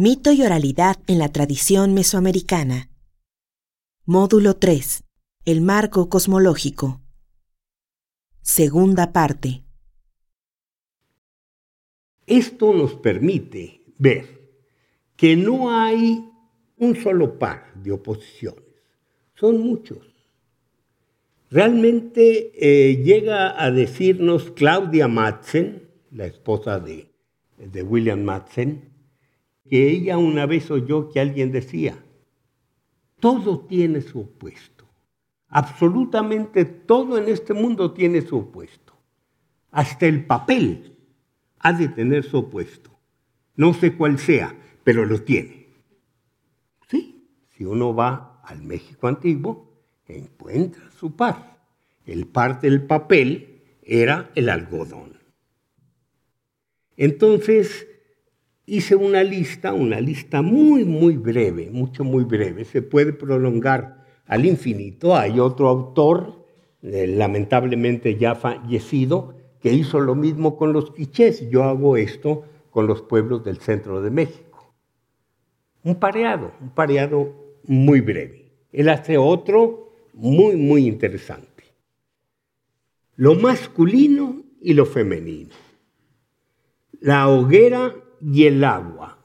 Mito y oralidad en la tradición mesoamericana. Módulo 3. El marco cosmológico. Segunda parte. Esto nos permite ver que no hay un solo par de oposiciones, son muchos. Realmente eh, llega a decirnos Claudia Madsen, la esposa de, de William Madsen, que ella una vez oyó que alguien decía, todo tiene su opuesto, absolutamente todo en este mundo tiene su opuesto, hasta el papel ha de tener su opuesto, no sé cuál sea, pero lo tiene. Sí, si uno va al México antiguo, encuentra su par. El par del papel era el algodón. Entonces hice una lista, una lista muy, muy breve, mucho, muy breve. Se puede prolongar al infinito. Hay otro autor, eh, lamentablemente ya fallecido, que hizo lo mismo con los quichés. Yo hago esto con los pueblos del centro de México. Un pareado, un pareado muy breve. Él hace otro muy, muy interesante. Lo masculino y lo femenino. La hoguera y el agua.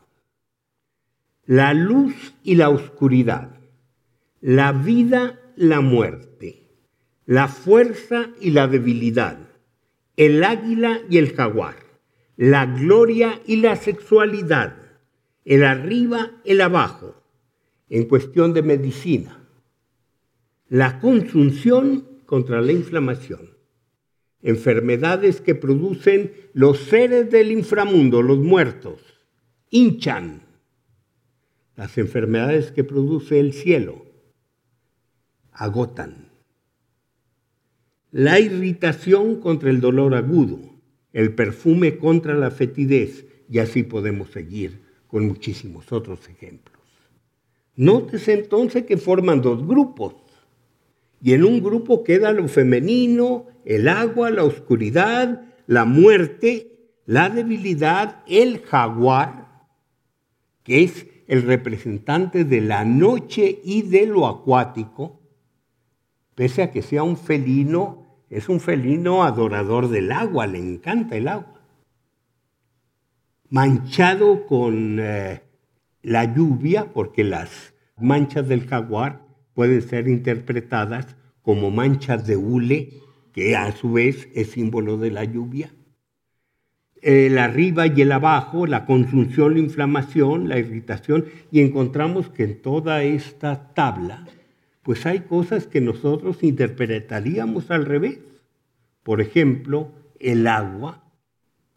La luz y la oscuridad. La vida, la muerte. La fuerza y la debilidad. El águila y el jaguar. La gloria y la sexualidad. El arriba, el abajo. En cuestión de medicina la consunción contra la inflamación. Enfermedades que producen los seres del inframundo, los muertos, hinchan. Las enfermedades que produce el cielo agotan. La irritación contra el dolor agudo, el perfume contra la fetidez, y así podemos seguir con muchísimos otros ejemplos. Nótese entonces que forman dos grupos y en un grupo queda lo femenino, el agua, la oscuridad, la muerte, la debilidad, el jaguar, que es el representante de la noche y de lo acuático, pese a que sea un felino, es un felino adorador del agua, le encanta el agua. Manchado con eh, la lluvia, porque las manchas del jaguar pueden ser interpretadas como manchas de hule, que a su vez es símbolo de la lluvia. El arriba y el abajo, la consunción, la inflamación, la irritación, y encontramos que en toda esta tabla, pues hay cosas que nosotros interpretaríamos al revés. Por ejemplo, el agua,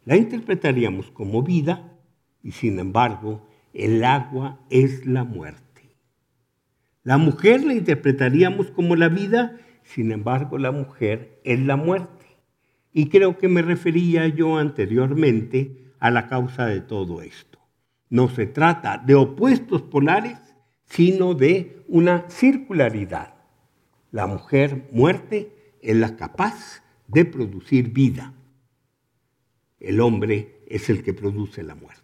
la interpretaríamos como vida, y sin embargo, el agua es la muerte. La mujer la interpretaríamos como la vida, sin embargo la mujer es la muerte. Y creo que me refería yo anteriormente a la causa de todo esto. No se trata de opuestos polares, sino de una circularidad. La mujer muerte es la capaz de producir vida. El hombre es el que produce la muerte.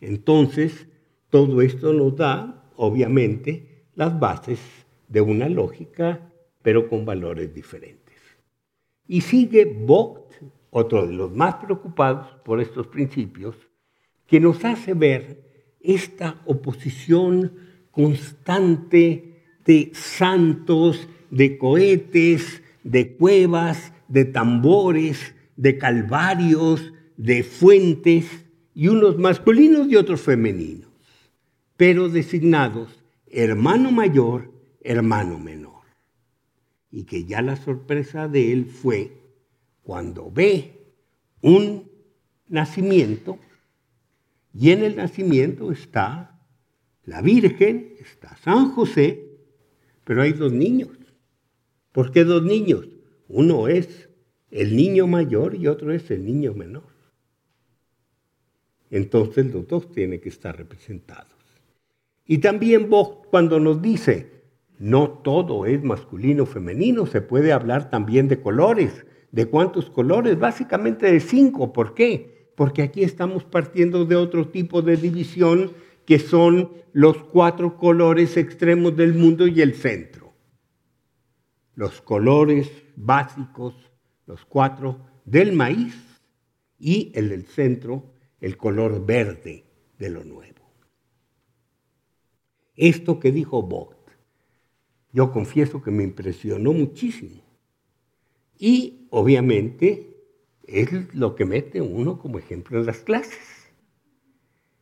Entonces, todo esto nos da obviamente, las bases de una lógica, pero con valores diferentes. Y sigue Vogt, otro de los más preocupados por estos principios, que nos hace ver esta oposición constante de santos, de cohetes, de cuevas, de tambores, de calvarios, de fuentes, y unos masculinos y otros femeninos pero designados hermano mayor, hermano menor. Y que ya la sorpresa de él fue cuando ve un nacimiento y en el nacimiento está la Virgen, está San José, pero hay dos niños. ¿Por qué dos niños? Uno es el niño mayor y otro es el niño menor. Entonces los dos tienen que estar representados. Y también cuando nos dice, no todo es masculino o femenino, se puede hablar también de colores. ¿De cuántos colores? Básicamente de cinco. ¿Por qué? Porque aquí estamos partiendo de otro tipo de división que son los cuatro colores extremos del mundo y el centro. Los colores básicos, los cuatro del maíz y el del centro, el color verde de lo nuevo. Esto que dijo Vogt, yo confieso que me impresionó muchísimo. Y obviamente es lo que mete uno como ejemplo en las clases.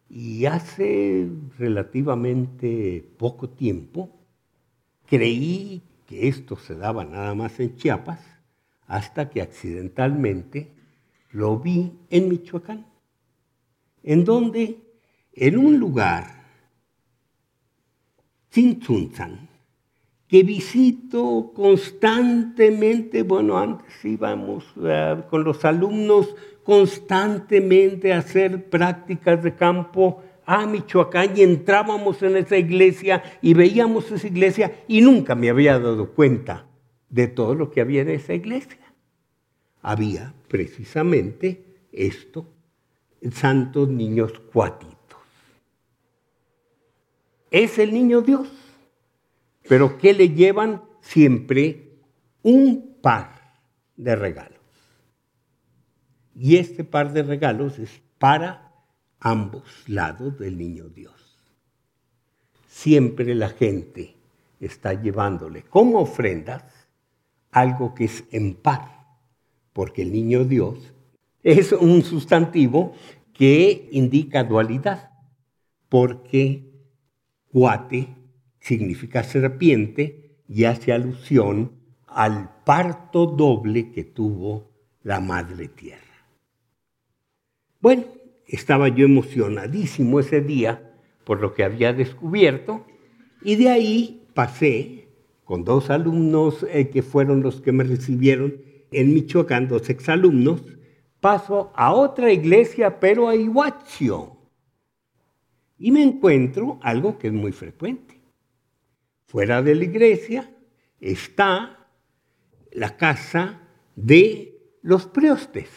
Y hace relativamente poco tiempo creí que esto se daba nada más en Chiapas hasta que accidentalmente lo vi en Michoacán, en donde en un lugar, Tzintzuntzan, que visito constantemente, bueno, antes íbamos eh, con los alumnos constantemente a hacer prácticas de campo a Michoacán y entrábamos en esa iglesia y veíamos esa iglesia y nunca me había dado cuenta de todo lo que había en esa iglesia. Había precisamente esto, santos niños cuatitos. Es el niño Dios pero ¿qué le llevan siempre un par de regalos. Y este par de regalos es para ambos lados del niño Dios. Siempre la gente está llevándole como ofrendas algo que es en par, porque el niño Dios es un sustantivo que indica dualidad, porque cuate significa serpiente y hace alusión al parto doble que tuvo la Madre Tierra. Bueno, estaba yo emocionadísimo ese día por lo que había descubierto y de ahí pasé con dos alumnos eh, que fueron los que me recibieron en Michoacán, dos exalumnos, paso a otra iglesia, pero a Iguazio. Y me encuentro algo que es muy frecuente fuera de la iglesia, está la casa de los priostes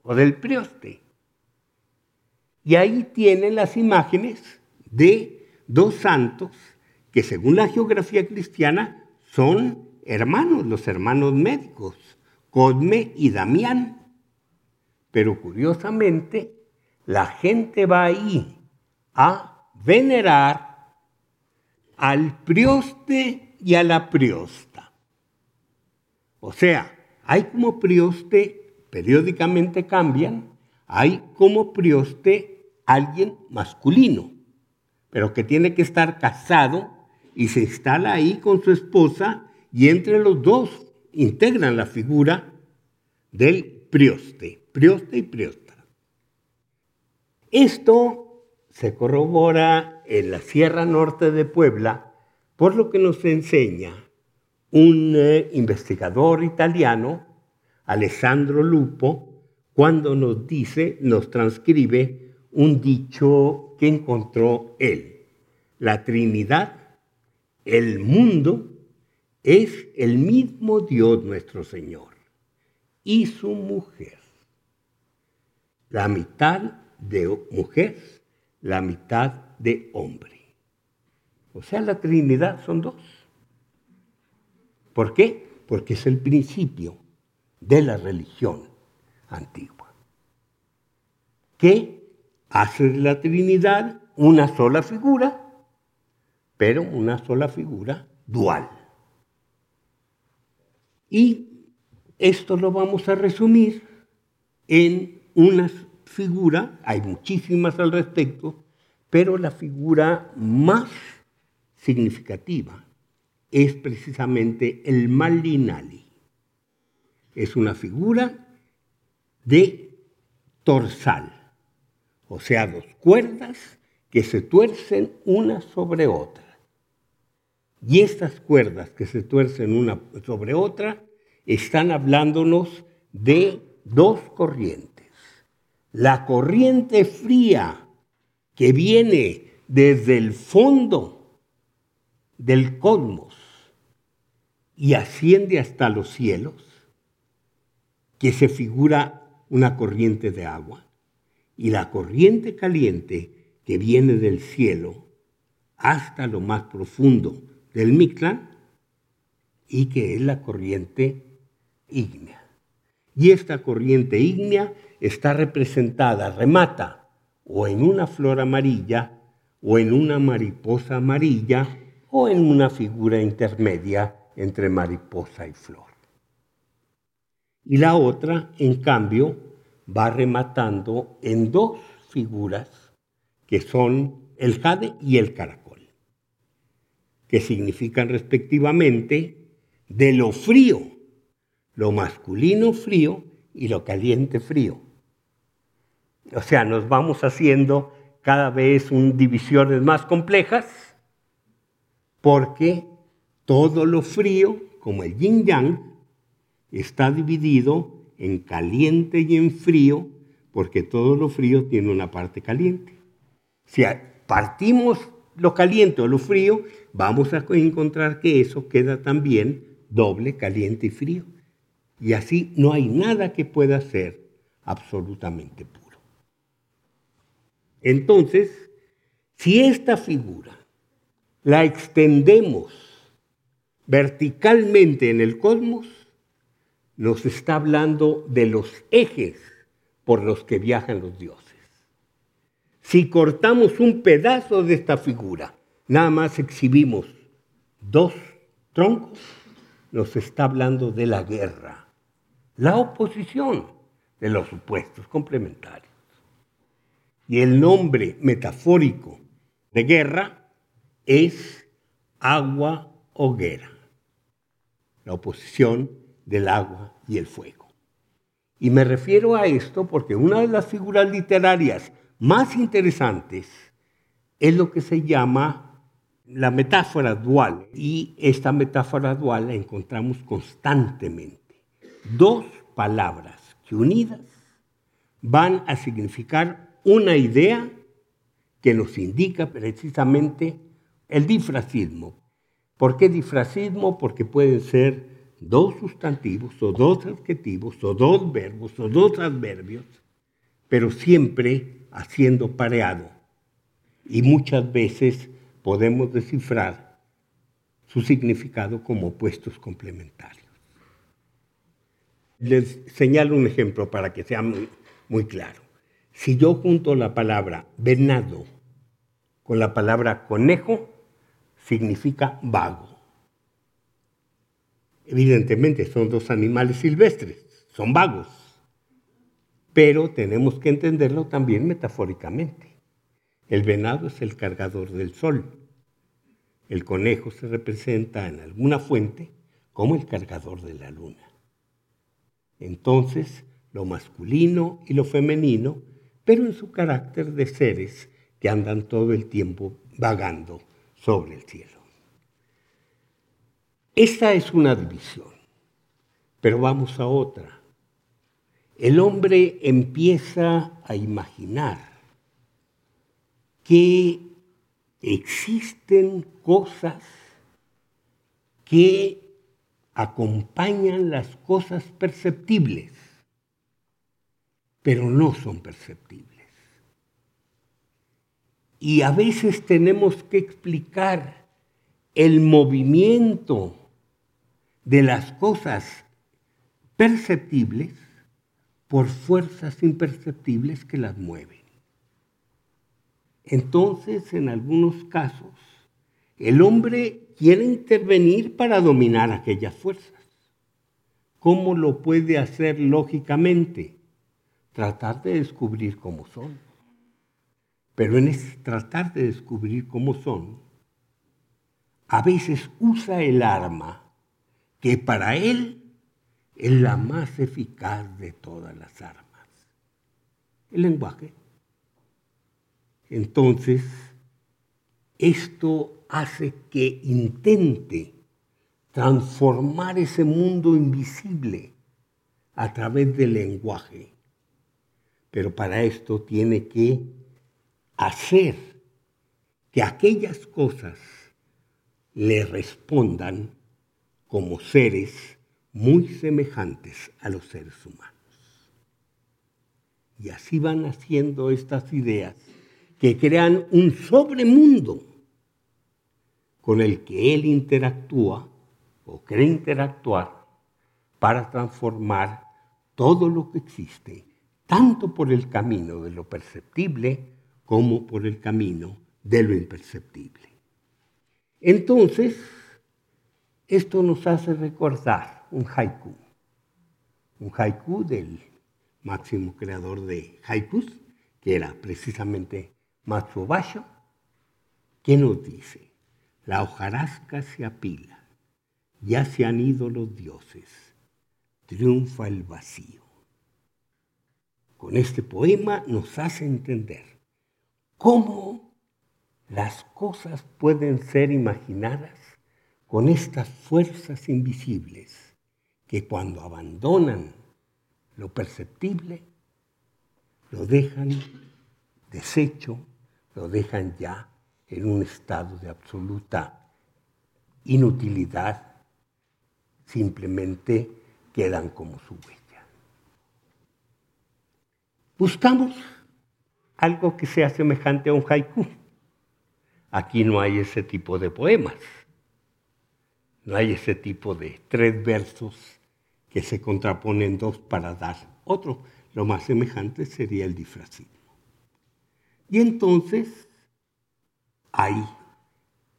o del prioste. Y ahí tienen las imágenes de dos santos que según la geografía cristiana son hermanos, los hermanos médicos, Cosme y Damián. Pero curiosamente, la gente va ahí a venerar al prioste y a la priosta. O sea, hay como prioste, periódicamente cambian, hay como prioste alguien masculino, pero que tiene que estar casado y se instala ahí con su esposa y entre los dos integran la figura del prioste, prioste y priosta. Esto se corrobora en la Sierra Norte de Puebla por lo que nos enseña un eh, investigador italiano, Alessandro Lupo, cuando nos dice, nos transcribe un dicho que encontró él. La Trinidad, el mundo, es el mismo Dios nuestro Señor y su mujer. La mitad de mujer la mitad de hombre. O sea, la Trinidad son dos. ¿Por qué? Porque es el principio de la religión antigua. ¿Qué hace de la Trinidad una sola figura, pero una sola figura dual. Y esto lo vamos a resumir en unas figura, hay muchísimas al respecto, pero la figura más significativa es precisamente el Malinali. Es una figura de torsal, o sea, dos cuerdas que se tuercen una sobre otra. Y estas cuerdas que se tuercen una sobre otra están hablándonos de dos corrientes la corriente fría que viene desde el fondo del cosmos y asciende hasta los cielos, que se figura una corriente de agua, y la corriente caliente que viene del cielo hasta lo más profundo del Mictlán y que es la corriente ígnea. Y esta corriente ígnea está representada, remata, o en una flor amarilla, o en una mariposa amarilla, o en una figura intermedia entre mariposa y flor. Y la otra, en cambio, va rematando en dos figuras que son el jade y el caracol, que significan respectivamente de lo frío, lo masculino frío y lo caliente frío. O sea, nos vamos haciendo cada vez un, divisiones más complejas porque todo lo frío, como el yin yang, está dividido en caliente y en frío, porque todo lo frío tiene una parte caliente. Si partimos lo caliente o lo frío, vamos a encontrar que eso queda también doble, caliente y frío. Y así no hay nada que pueda ser absolutamente puro. Entonces, si esta figura la extendemos verticalmente en el cosmos, nos está hablando de los ejes por los que viajan los dioses. Si cortamos un pedazo de esta figura, nada más exhibimos dos troncos, nos está hablando de la guerra, la oposición de los supuestos complementarios. Y el nombre metafórico de guerra es agua hoguera, la oposición del agua y el fuego. Y me refiero a esto porque una de las figuras literarias más interesantes es lo que se llama la metáfora dual. Y esta metáfora dual la encontramos constantemente. Dos palabras que unidas van a significar una idea que nos indica precisamente el difracismo. ¿Por qué difracismo? Porque pueden ser dos sustantivos o dos adjetivos o dos verbos o dos adverbios, pero siempre haciendo pareado. Y muchas veces podemos descifrar su significado como opuestos complementarios. Les señalo un ejemplo para que sea muy, muy claro. Si yo junto la palabra venado con la palabra conejo, significa vago. Evidentemente son dos animales silvestres, son vagos, pero tenemos que entenderlo también metafóricamente. El venado es el cargador del sol. El conejo se representa en alguna fuente como el cargador de la luna. Entonces, lo masculino y lo femenino, pero en su carácter de seres que andan todo el tiempo vagando sobre el cielo. Esta es una división, pero vamos a otra. El hombre empieza a imaginar que existen cosas que acompañan las cosas perceptibles, pero no son perceptibles. Y a veces tenemos que explicar el movimiento de las cosas perceptibles por fuerzas imperceptibles que las mueven. Entonces, en algunos casos, el hombre quiere intervenir para dominar aquellas fuerzas. ¿Cómo lo puede hacer lógicamente? Tratar de descubrir cómo son. Pero en ese tratar de descubrir cómo son, a veces usa el arma que para él es la más eficaz de todas las armas. El lenguaje. Entonces, esto hace que intente transformar ese mundo invisible a través del lenguaje. Pero para esto tiene que hacer que aquellas cosas le respondan como seres muy semejantes a los seres humanos. Y así van haciendo estas ideas que crean un sobremundo con el que él interactúa o cree interactuar para transformar todo lo que existe, tanto por el camino de lo perceptible como por el camino de lo imperceptible. Entonces, esto nos hace recordar un haiku, un haiku del máximo creador de haikus, que era precisamente Matsuo Basho, que nos dice, la hojarasca se apila, ya se han ido los dioses, triunfa el vacío. Con este poema nos hace entender cómo las cosas pueden ser imaginadas con estas fuerzas invisibles que cuando abandonan lo perceptible, lo dejan deshecho, lo dejan ya en un estado de absoluta inutilidad, simplemente quedan como su. Buscamos algo que sea semejante a un haiku. Aquí no hay ese tipo de poemas. No hay ese tipo de tres versos que se contraponen dos para dar otro. Lo más semejante sería el disfrazismo. Y entonces hay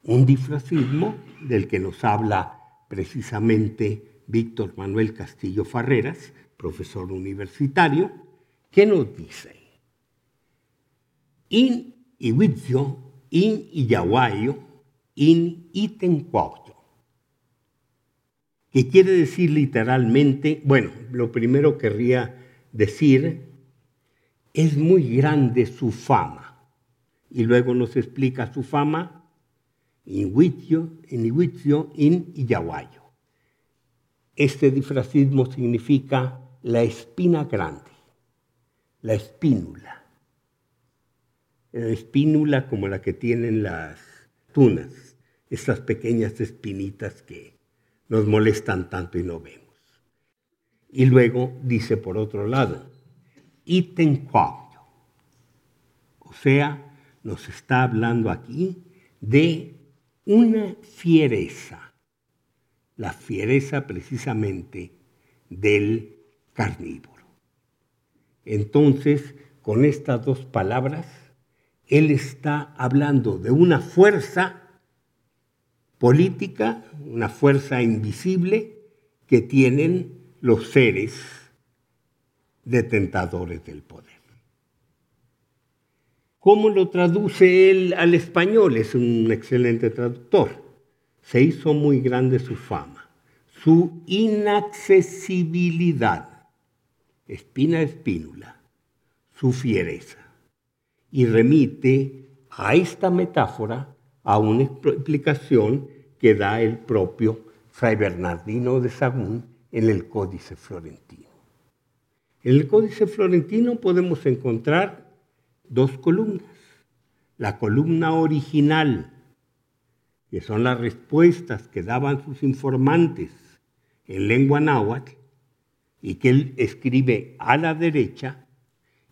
un disfrazismo del que nos habla precisamente Víctor Manuel Castillo Farreras, profesor universitario, que nos dice, in Iwizio, in Iyahuayo, in Itencuauyo que quiere decir literalmente, bueno, lo primero querría decir, es muy grande su fama. Y luego nos explica su fama in Huitzio, in Ihuitzio, in Iyahuayo. Este disfrazismo significa la espina grande, la espínula. La espínula como la que tienen las tunas, estas pequeñas espinitas que nos molestan tanto y no vemos. Y luego dice por otro lado, itencuayo. O sea, nos está hablando aquí de una fiereza, la fiereza precisamente del carnívoro. Entonces, con estas dos palabras, él está hablando de una fuerza política, una fuerza invisible que tienen los seres detentadores del poder. ¿Cómo lo traduce él al español? Es un excelente traductor. Se hizo muy grande su fama, su inaccesibilidad, espina espínula, su fiereza. Y remite a esta metáfora a una explicación que da el propio Fray Bernardino de Sagún en el Códice Florentino. En el Códice Florentino podemos encontrar dos columnas. La columna original, que son las respuestas que daban sus informantes en lengua náhuatl y que él escribe a la derecha,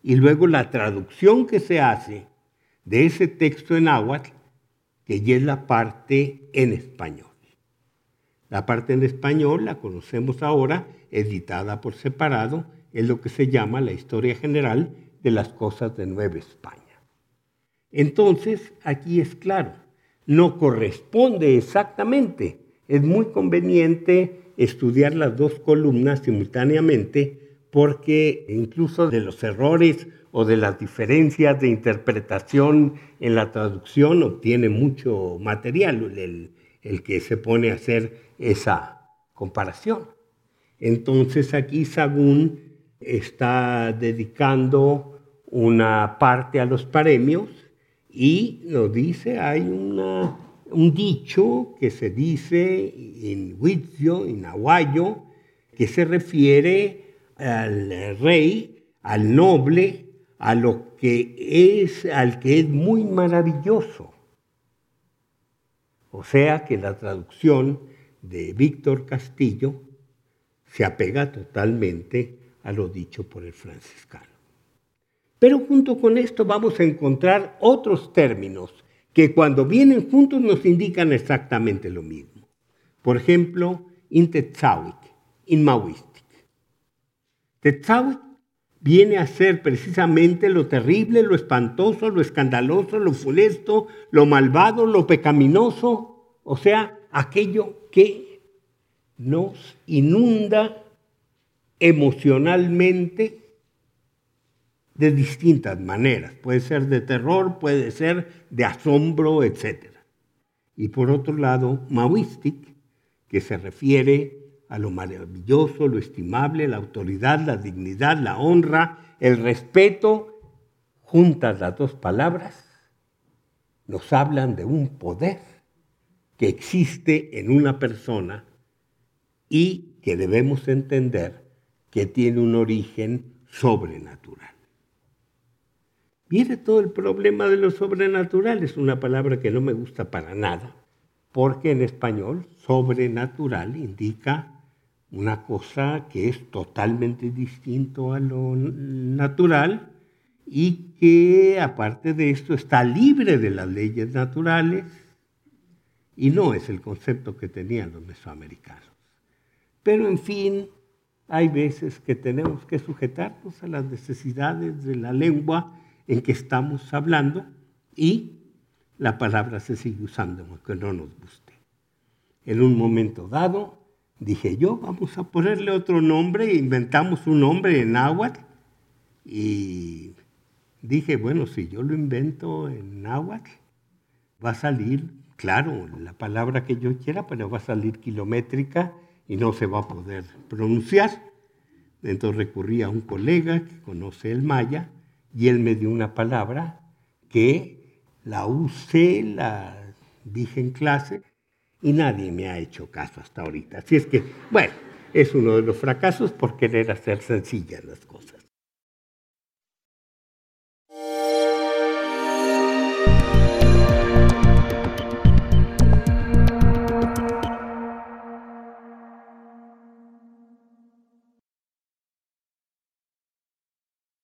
y luego la traducción que se hace de ese texto en náhuatl que ya es la parte en español. La parte en español la conocemos ahora, editada por separado, es lo que se llama la historia general de las cosas de Nueva España. Entonces, aquí es claro, no corresponde exactamente. Es muy conveniente estudiar las dos columnas simultáneamente porque incluso de los errores o de las diferencias de interpretación en la traducción obtiene mucho material el, el que se pone a hacer esa comparación. Entonces aquí Sagún está dedicando una parte a los premios y nos dice, hay una, un dicho que se dice en Huitzio, en Aguayo, que se refiere al rey, al noble, a lo que es, al que es muy maravilloso. O sea que la traducción de Víctor Castillo se apega totalmente a lo dicho por el franciscano. Pero junto con esto vamos a encontrar otros términos que cuando vienen juntos nos indican exactamente lo mismo. Por ejemplo, in Tetzawik, in Maoistic. Tetzawik viene a ser precisamente lo terrible, lo espantoso, lo escandaloso, lo funesto, lo malvado, lo pecaminoso, o sea, aquello que nos inunda emocionalmente de distintas maneras. Puede ser de terror, puede ser de asombro, etc. Y por otro lado, maoistic, que se refiere a lo maravilloso, lo estimable, la autoridad, la dignidad, la honra, el respeto, juntas las dos palabras, nos hablan de un poder que existe en una persona y que debemos entender que tiene un origen sobrenatural. Viene todo el problema de lo sobrenatural, es una palabra que no me gusta para nada, porque en español sobrenatural indica una cosa que es totalmente distinto a lo natural y que aparte de esto está libre de las leyes naturales y no es el concepto que tenían los mesoamericanos. Pero en fin, hay veces que tenemos que sujetarnos a las necesidades de la lengua en que estamos hablando y la palabra se sigue usando aunque no nos guste. En un momento dado dije yo, vamos a ponerle otro nombre, inventamos un nombre en náhuatl y dije, bueno, si yo lo invento en náhuatl, va a salir, claro, la palabra que yo quiera, pero va a salir kilométrica y no se va a poder pronunciar. Entonces recurrí a un colega que conoce el maya y él me dio una palabra que la usé, la dije en clase y nadie me ha hecho caso hasta ahorita. Así es que, bueno, es uno de los fracasos por querer hacer sencillas las cosas.